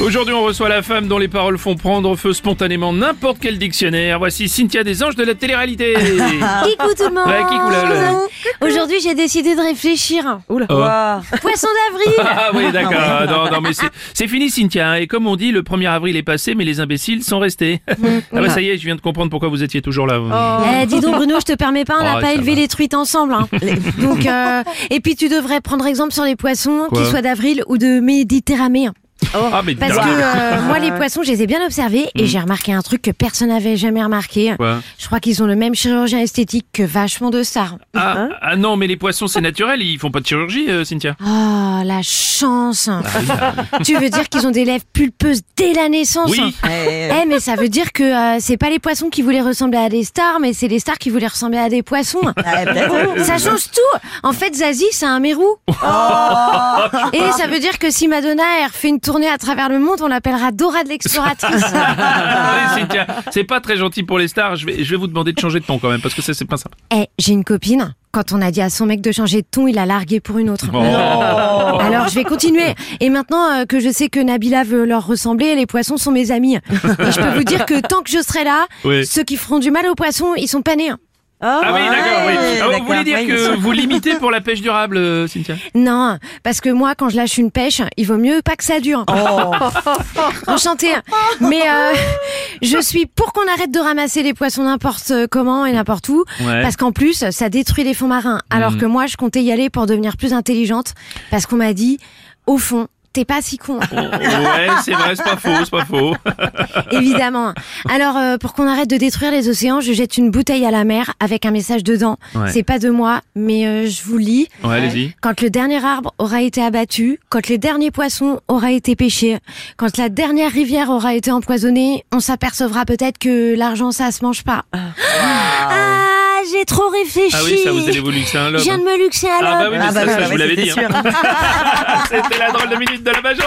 Aujourd'hui, on reçoit la femme dont les paroles font prendre feu spontanément n'importe quel dictionnaire. Voici Cynthia des Anges de la télé-réalité. Kikou tout le monde Ouais, Kikou, là, là. Aujourd'hui j'ai décidé de réfléchir. Oh. Poisson d'avril Ah oui, d'accord. Non, non, mais c'est- c'est fini, Cynthia. hein. Et comme on dit, le 1er avril est passé, mais les imbéciles sont restés. ah bah ça y est, je viens de comprendre pourquoi vous étiez toujours là. Eh, dis donc Bruno, je te permets pas, on n'a Oh, pas élevé va. les truites ensemble. hein. Donc, euh, et puis tu devrais prendre exemple sur les poissons, Quoi qu'ils soient d'avril ou de Méditerranée. Ah, mais Parce que euh, moi les poissons, je les ai bien observés et j'ai remarqué un truc que personne n'avait jamais remarqué. Quoi Je crois qu'ils ont le même chirurgien esthétique que vachement de stars. ah, ah non, mais les poissons, c'est naturel. Ils font pas de chirurgie, euh, Cynthia. Oh, la chance Ah Tu veux dire qu'ils ont des lèvres pulpeuses dès la naissance Oui. Eh, mais ça veut dire que euh, c'est pas les poissons qui voulaient ressembler à des stars, mais c'est les stars qui voulaient ressembler à des poissons. ça change tout En fait, Zazie, c'est un mérou. Et ça veut dire que si Madonna elle refait une tournée à travers le monde, on l'appellera Dora de l'exploratrice. C'est pas très gentil pour les stars. Je vais, je vais vous demander de changer de ton quand même, parce que ça, c'est pas sympa. Eh, j'ai une copine. Quand on a dit à son mec de changer de ton, il a largué pour une autre. Oh. Alors je vais continuer. Et maintenant euh, que je sais que Nabila veut leur ressembler, les poissons sont mes amis. Et je peux vous dire que tant que je serai là, Oui. ceux qui feront du mal aux poissons, ils sont pas nés. Ah oui, d'accord. Oui. Ah, vous voulez dire que vous limitez pour la pêche durable, euh, Cynthia? Non, parce que moi, quand je lâche une pêche, il vaut mieux pas que ça dure. Enchantée. Mais euh, je suis pour qu'on arrête de ramasser les poissons n'importe comment et n'importe où, Ouais. parce qu'en plus, ça détruit les fonds marins. Alors que moi, je comptais y aller pour devenir plus intelligente, parce qu'on m'a dit, au fond, t'es pas si con. Ouais, c'est vrai, c'est pas faux, c'est pas faux. Évidemment. Alors, euh, pour qu'on arrête de détruire les océans, je jette une bouteille à la mer avec un message dedans. Ouais. C'est pas de moi, mais euh, je vous lis. Ouais, allez-y. Quand le dernier arbre aura été abattu, quand le dernier poisson aura été pêché, quand la dernière rivière aura été empoisonnée, on s'apercevra peut-être que l'argent ça se mange pas. Ah, Ah oui, ça vous voulu que c'est un Je lobe. viens de me luxer à Ah bah oui, mais Ah bah ça, oui, ça, bah je vous l'avais c'était dit. hein. C'était la drôle de minute de la Bajon.